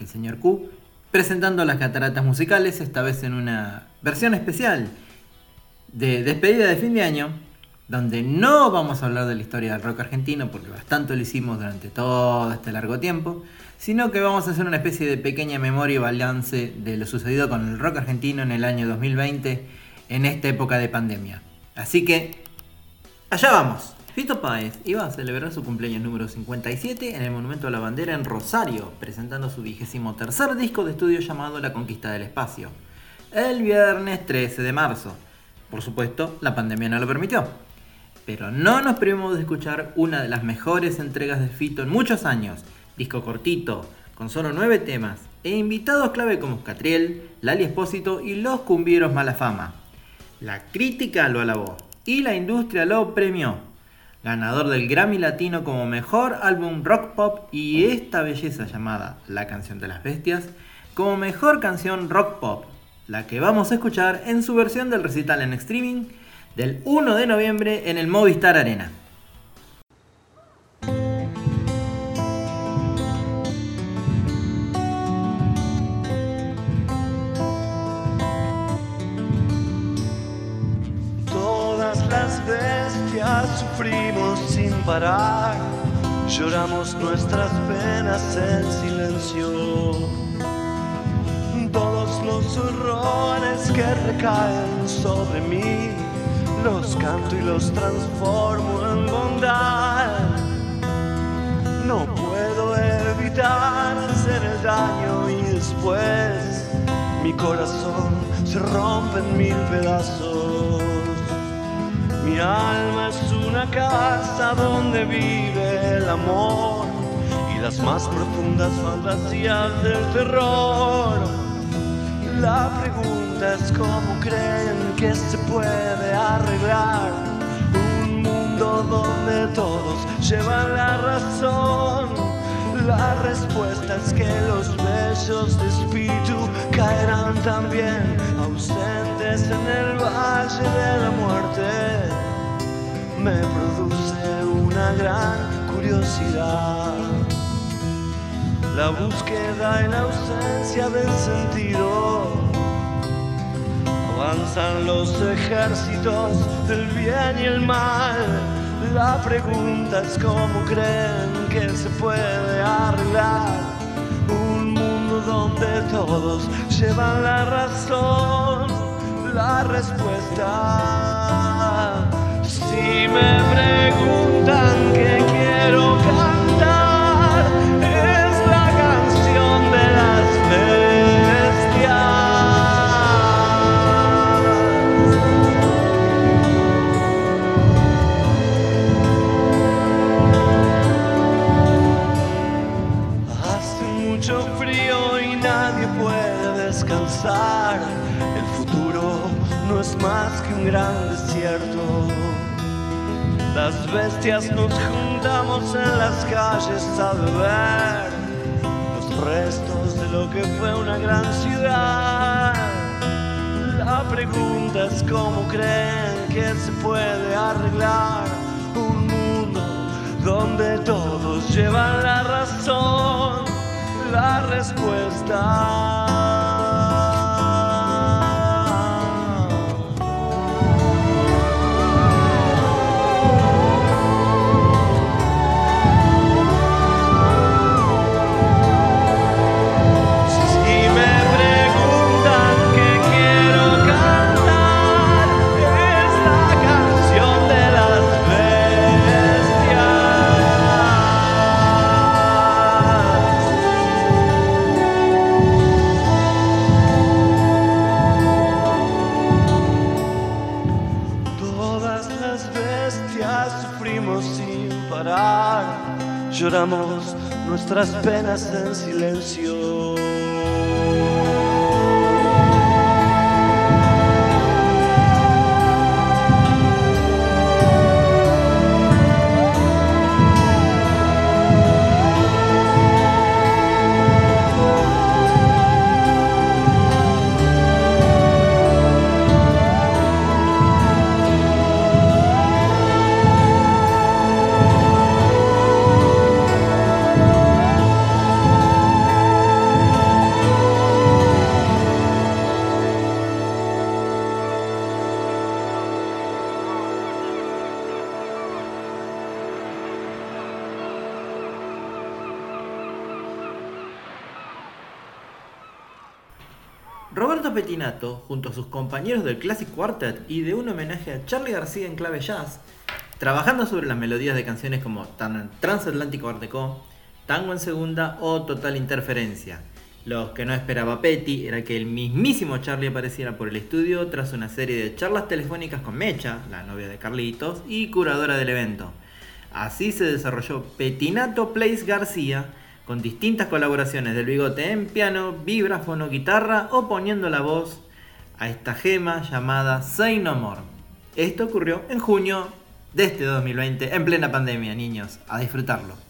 el señor Q, presentando las cataratas musicales, esta vez en una versión especial de despedida de fin de año, donde no vamos a hablar de la historia del rock argentino, porque bastante lo hicimos durante todo este largo tiempo, sino que vamos a hacer una especie de pequeña memoria y balance de lo sucedido con el rock argentino en el año 2020, en esta época de pandemia. Así que, allá vamos. Fito Páez iba a celebrar su cumpleaños número 57 en el Monumento a la Bandera en Rosario, presentando su vigésimo tercer disco de estudio llamado La Conquista del Espacio, el viernes 13 de marzo. Por supuesto, la pandemia no lo permitió. Pero no nos privamos de escuchar una de las mejores entregas de Fito en muchos años, disco cortito, con solo nueve temas, e invitados clave como Catriel, Lali Espósito y los cumbieros Mala Fama. La crítica lo alabó y la industria lo premió ganador del Grammy Latino como mejor álbum rock pop y esta belleza llamada La canción de las bestias como mejor canción rock pop, la que vamos a escuchar en su versión del recital en streaming del 1 de noviembre en el Movistar Arena. Sufrimos sin parar, lloramos nuestras penas en silencio. Todos los horrores que recaen sobre mí, los canto y los transformo en bondad. No puedo evitar hacer el daño y después mi corazón se rompe en mil pedazos. Mi alma es una casa donde vive el amor y las más profundas fantasías del terror. La pregunta es cómo creen que se puede arreglar un mundo donde todos llevan la razón. La respuesta es que los besos de espíritu caerán también ausentes en el valle de la muerte me produce una gran curiosidad. La búsqueda en ausencia del sentido. Avanzan los ejércitos del bien y el mal. La pregunta es cómo creen que se puede arreglar un mundo donde todos llevan la razón. La respuesta si me preguntan qué Las bestias nos juntamos en las calles a beber los restos de lo que fue una gran ciudad. La pregunta es cómo creen que se puede arreglar un mundo donde todos llevan la razón. La respuesta nuestras penas en silencio. Roberto Petinato, junto a sus compañeros del Classic Quartet y de un homenaje a Charlie García en clave jazz, trabajando sobre las melodías de canciones como Transatlántico Art Deco, Tango en Segunda o Total Interferencia. Lo que no esperaba Petty era que el mismísimo Charlie apareciera por el estudio tras una serie de charlas telefónicas con Mecha, la novia de Carlitos, y curadora del evento. Así se desarrolló Petinato Plays García, con distintas colaboraciones del bigote en piano, vibráfono, guitarra o poniendo la voz a esta gema llamada Say No More. Esto ocurrió en junio de este 2020, en plena pandemia, niños, a disfrutarlo.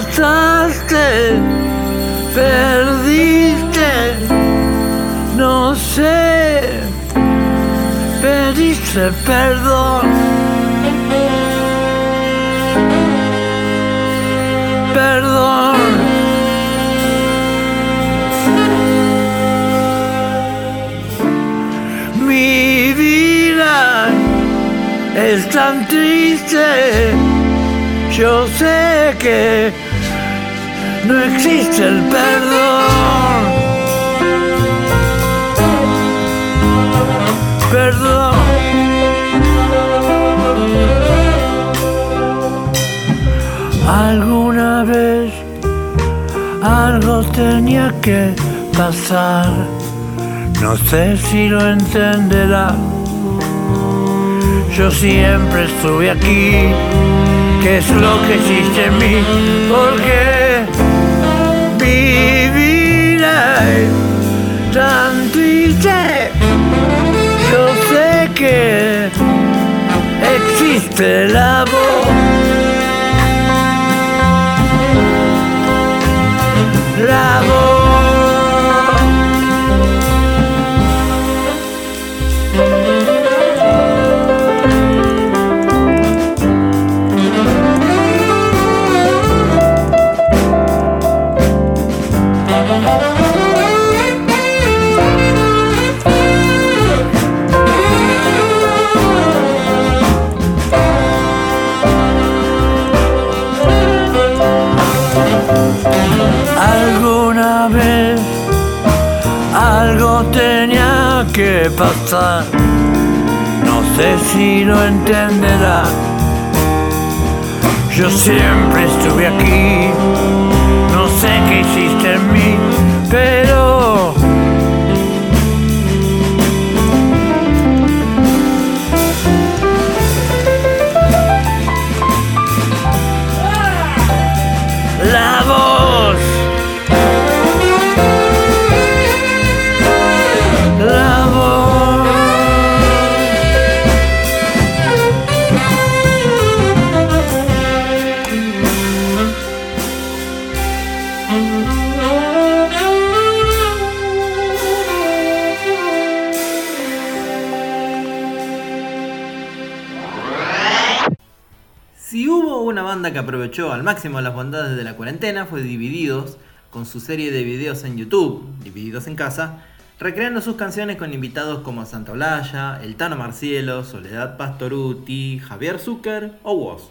Mataste, perdiste, no sé, pediste perdón. Perdón. Mi vida es tan triste, yo sé que no existe el perdón. Perdón. Alguna vez algo tenía que pasar, no sé si lo entenderá. Yo siempre estuve aquí, que es lo que existe en mí, porque tan triste. Yo sé que existe la voz. Pasar, no sé si lo entenderá. Yo siempre estuve aquí, Si hubo una banda que aprovechó al máximo las bondades de la cuarentena fue Divididos, con su serie de videos en YouTube, Divididos en Casa, recreando sus canciones con invitados como Santa Olaya, El Tano Marcielo, Soledad Pastoruti, Javier Zucker o Woz.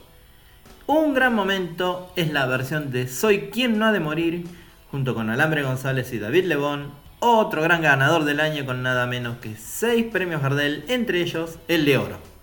Un gran momento es la versión de Soy quien no ha de morir, junto con Alambre González y David Lebón, otro gran ganador del año con nada menos que 6 premios Gardel, entre ellos el de oro.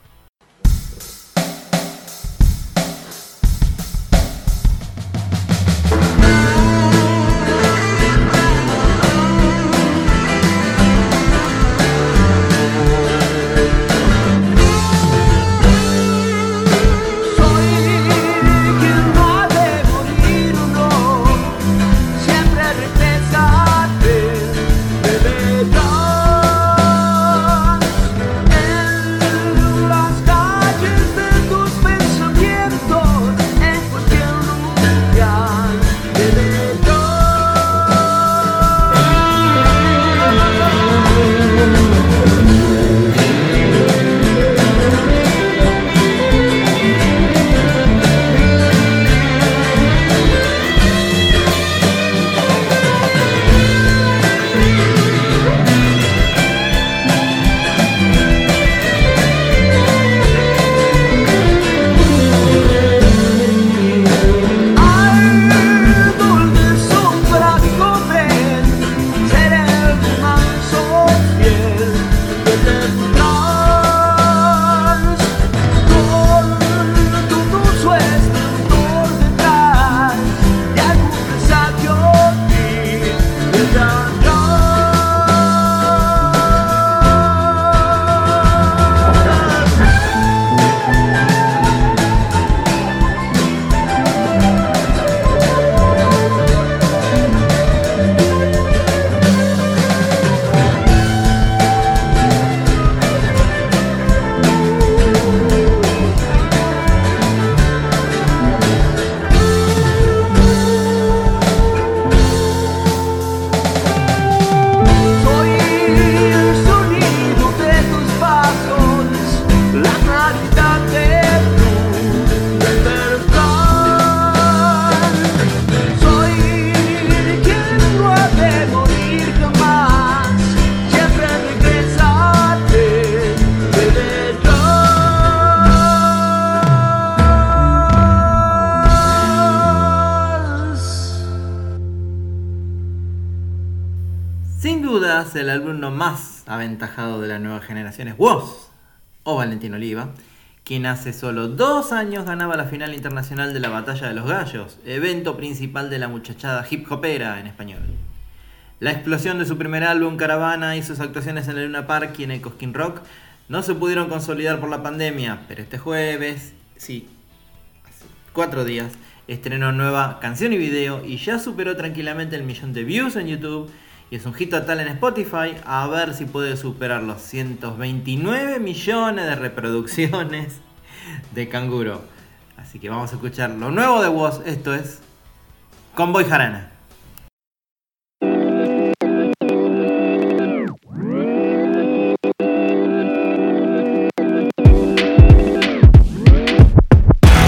El alumno más aventajado de la nueva generación es vos, o Valentín Oliva, quien hace solo dos años ganaba la final internacional de la Batalla de los Gallos, evento principal de la muchachada hip hopera en español. La explosión de su primer álbum Caravana y sus actuaciones en el Luna Park y en el Cosquín Rock no se pudieron consolidar por la pandemia, pero este jueves, sí, hace cuatro días, estrenó nueva canción y video y ya superó tranquilamente el millón de views en YouTube y es un hit total en Spotify. A ver si puede superar los 129 millones de reproducciones de Canguro. Así que vamos a escuchar lo nuevo de Woz. Esto es Convoy Jarana.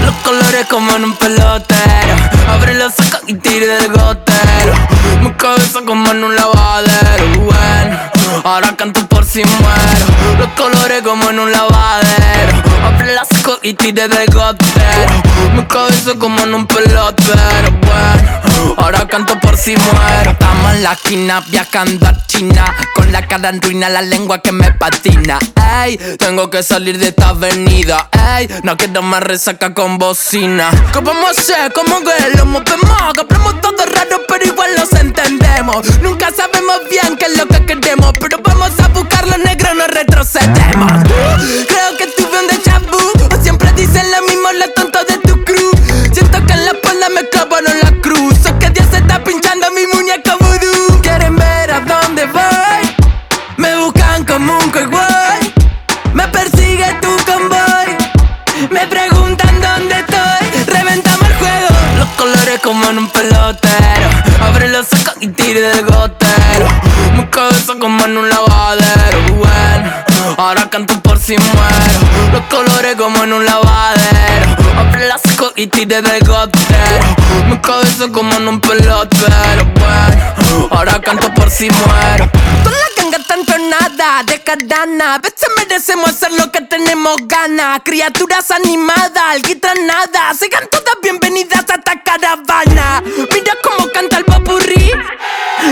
Los colores como en un pelotero Abre los ojos y tire del gotero Mi cabeza como en un Bueno, ahora canto por si muero. Los colores como en un lavadero Y tire del gotero. Mi cabeza como en un pelotero Bueno, ahora canto por si muero. Estamos en la esquina viajando a China. Con la cara en ruina, la lengua que me patina. Ey, tengo que salir de esta avenida. Ey, no quiero más resaca con bocina. ¿Qué vamos a hacer? ¿Cómo que lo movemos? Hablamos todo raro pero igual nos entendemos. Nunca sabemos bien qué es lo que queremos Pero vamos a buscar los negros, no retrocedemos. Creo que tuve un déjà Dicen lo mismo los tontos de tu crew. Siento que en la espalda me clavaron la si muero. Tú la ganga tanto nada de cadana A veces merecemos hacer lo que tenemos ganas Criaturas animadas, alguita nada Sigan todas bienvenidas a esta caravana. Mira cómo canta el popurrí.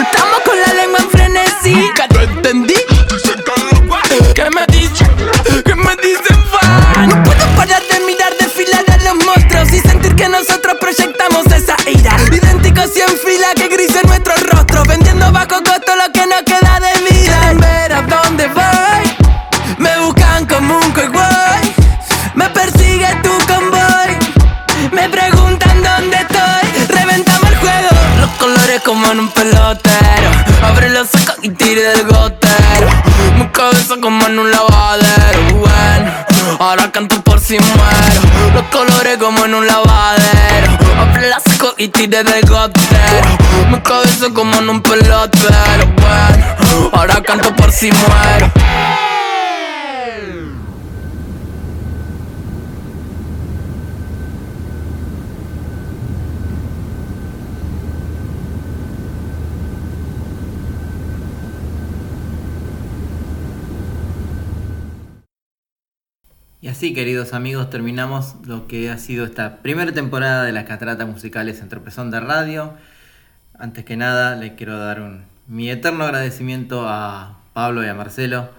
Estamos con la lengua en frenesí. ¿Que no entendí? ¿Qué me dicen? ¿Qué me dicen fan? No puedo parar de mirar desfilar a los monstruos Y sentir que nosotros proyectamos esa ira. Idénticos y en fila que gris en nuestro bajo costo lo que nos queda de vida Quieren ver a dónde voy Me buscan como un guay Me persigue tu convoy Me preguntan dónde estoy. Reventamos el juego. Los colores como en un pelotero. Abre los ojos y tire del gotero. Mi cabeza como en un lavadero. Bueno, ahora canto Los colores como en un lavadero. Ojos y tire del gotero Mi cabeza como en un pelotero. Bueno, ahora canto por si muero así, queridos amigos, terminamos lo que ha sido esta primera temporada de las cataratas musicales en Tropezón de Radio. Antes que nada, les quiero dar un, mi eterno agradecimiento a Pablo y a Marcelo,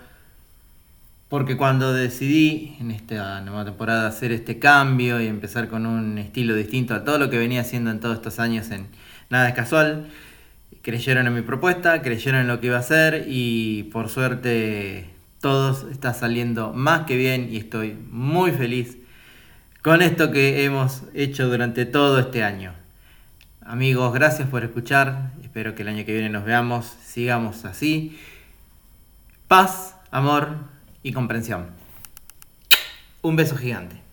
porque cuando decidí en esta nueva temporada hacer este cambio y empezar con un estilo distinto a todo lo que venía haciendo en todos estos años en Nada es Casual, creyeron en mi propuesta, creyeron en lo que iba a hacer y por suerte todo está saliendo más que bien y estoy muy feliz con esto que hemos hecho durante todo este año. Amigos, gracias por escuchar. Espero que el año que viene nos veamos, sigamos así. Paz, amor y comprensión. Un beso gigante.